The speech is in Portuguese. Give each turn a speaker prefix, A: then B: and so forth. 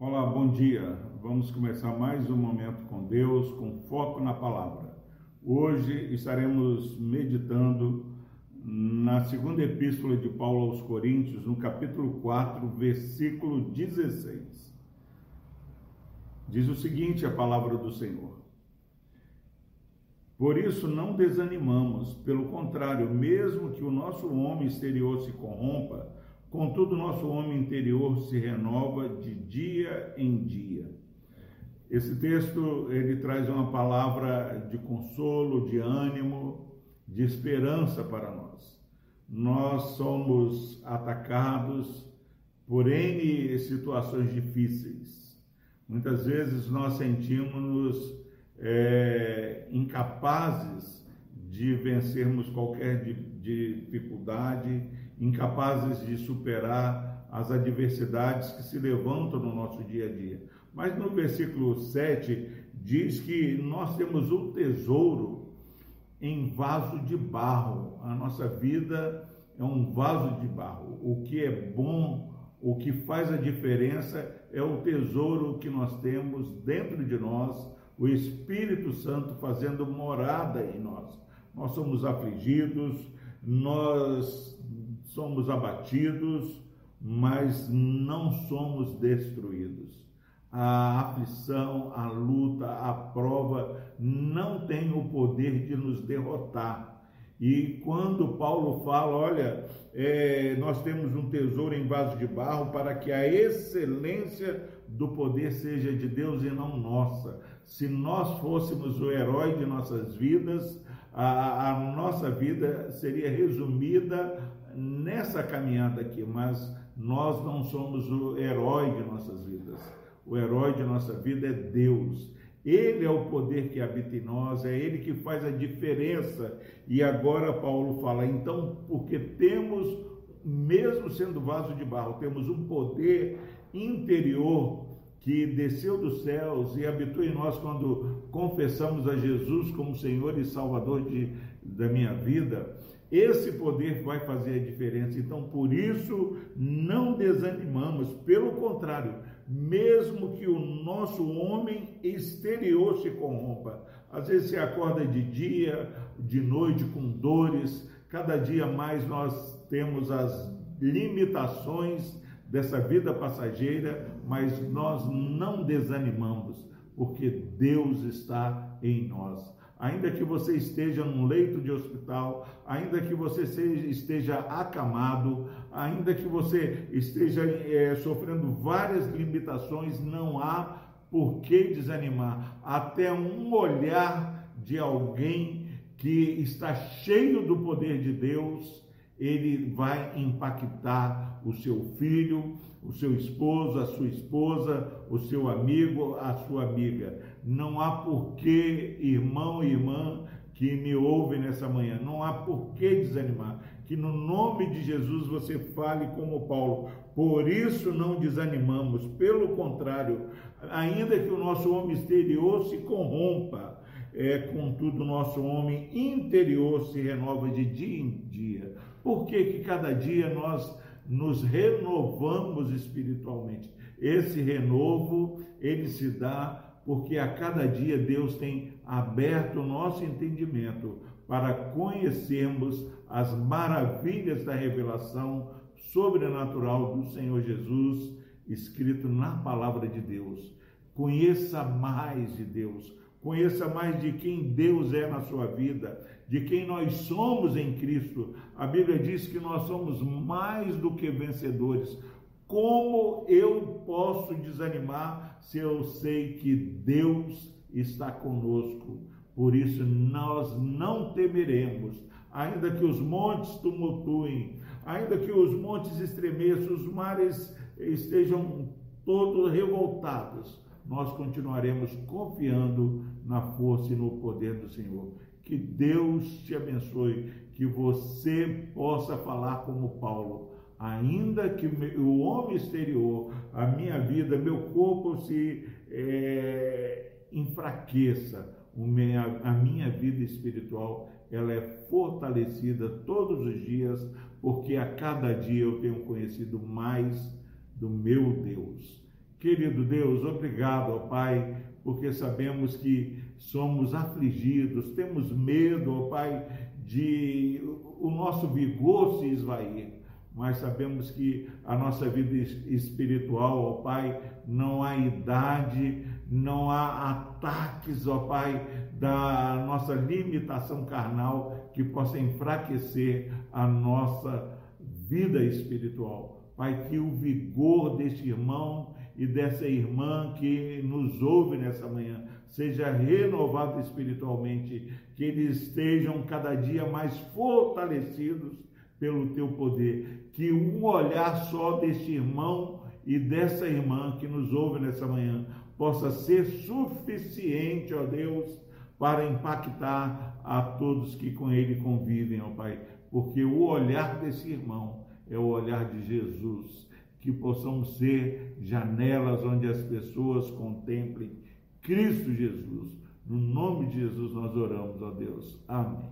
A: Olá, bom dia. Vamos começar mais um momento com Deus, com foco na palavra. Hoje estaremos meditando na segunda epístola de Paulo aos Coríntios, no capítulo 4, versículo 16. Diz o seguinte: a palavra do Senhor. Por isso não desanimamos, pelo contrário, mesmo que o nosso homem exterior se corrompa, contudo nosso homem interior se renova de dia em dia. Esse texto ele traz uma palavra de consolo, de ânimo, de esperança para nós. Nós somos atacados por N situações difíceis. Muitas vezes nós sentimos-nos é, incapazes de vencermos qualquer dificuldade, incapazes de superar as adversidades que se levantam no nosso dia a dia. Mas no versículo 7 diz que nós temos um tesouro em vaso de barro. A nossa vida é um vaso de barro. O que é bom, o que faz a diferença é o tesouro que nós temos dentro de nós o Espírito Santo fazendo morada em nós. Nós somos afligidos, nós somos abatidos, mas não somos destruídos. A aflição, a luta, a prova não tem o poder de nos derrotar. E quando Paulo fala, olha, é, nós temos um tesouro em vaso de barro para que a excelência do poder seja de Deus e não nossa. Se nós fôssemos o herói de nossas vidas, a, a nossa vida seria resumida nessa caminhada aqui, mas nós não somos o herói de nossas vidas. O herói de nossa vida é Deus. Ele é o poder que habita em nós, é Ele que faz a diferença. E agora Paulo fala, então, porque temos, mesmo sendo vaso de barro, temos um poder interior que desceu dos céus e habitou em nós quando confessamos a Jesus como Senhor e Salvador de, da minha vida, esse poder vai fazer a diferença. Então, por isso, não desanimamos, pelo contrário, mesmo que o nosso homem exterior se corrompa. Às vezes você acorda de dia, de noite com dores, cada dia mais nós temos as limitações dessa vida passageira, mas nós não desanimamos, porque Deus está em nós. Ainda que você esteja num leito de hospital, ainda que você esteja acamado, ainda que você esteja é, sofrendo várias limitações, não há por que desanimar. Até um olhar de alguém que está cheio do poder de Deus ele vai impactar o seu filho, o seu esposo, a sua esposa, o seu amigo, a sua amiga. Não há porquê, irmão e irmã que me ouvem nessa manhã, não há porquê desanimar. Que no nome de Jesus você fale como Paulo. Por isso não desanimamos, pelo contrário, ainda que o nosso homem exterior se corrompa, é, contudo, o nosso homem interior se renova de dia em dia. Por que, que cada dia nós nos renovamos espiritualmente? Esse renovo, ele se dá porque a cada dia Deus tem aberto o nosso entendimento para conhecermos as maravilhas da revelação sobrenatural do Senhor Jesus, escrito na palavra de Deus. Conheça mais de Deus, Conheça mais de quem Deus é na sua vida, de quem nós somos em Cristo. A Bíblia diz que nós somos mais do que vencedores. Como eu posso desanimar se eu sei que Deus está conosco? Por isso nós não temeremos, ainda que os montes tumultuem, ainda que os montes estremeçam, os mares estejam todos revoltados nós continuaremos confiando na força e no poder do Senhor. Que Deus te abençoe, que você possa falar como Paulo, ainda que o homem exterior, a minha vida, meu corpo se é, enfraqueça, a minha vida espiritual ela é fortalecida todos os dias, porque a cada dia eu tenho conhecido mais do meu Deus. Querido Deus, obrigado, ó Pai, porque sabemos que somos afligidos, temos medo, ó Pai, de o nosso vigor se esvair mas sabemos que a nossa vida espiritual, ó Pai, não há idade, não há ataques, ó Pai, da nossa limitação carnal que possa enfraquecer a nossa vida espiritual. Pai, que o vigor deste irmão e dessa irmã que nos ouve nessa manhã seja renovado espiritualmente, que eles estejam cada dia mais fortalecidos pelo teu poder. Que um olhar só deste irmão e dessa irmã que nos ouve nessa manhã possa ser suficiente, ó Deus, para impactar a todos que com ele convivem, ó Pai. Porque o olhar desse irmão é o olhar de Jesus. Que possamos ser janelas onde as pessoas contemplem Cristo Jesus. No nome de Jesus nós oramos, ó Deus. Amém.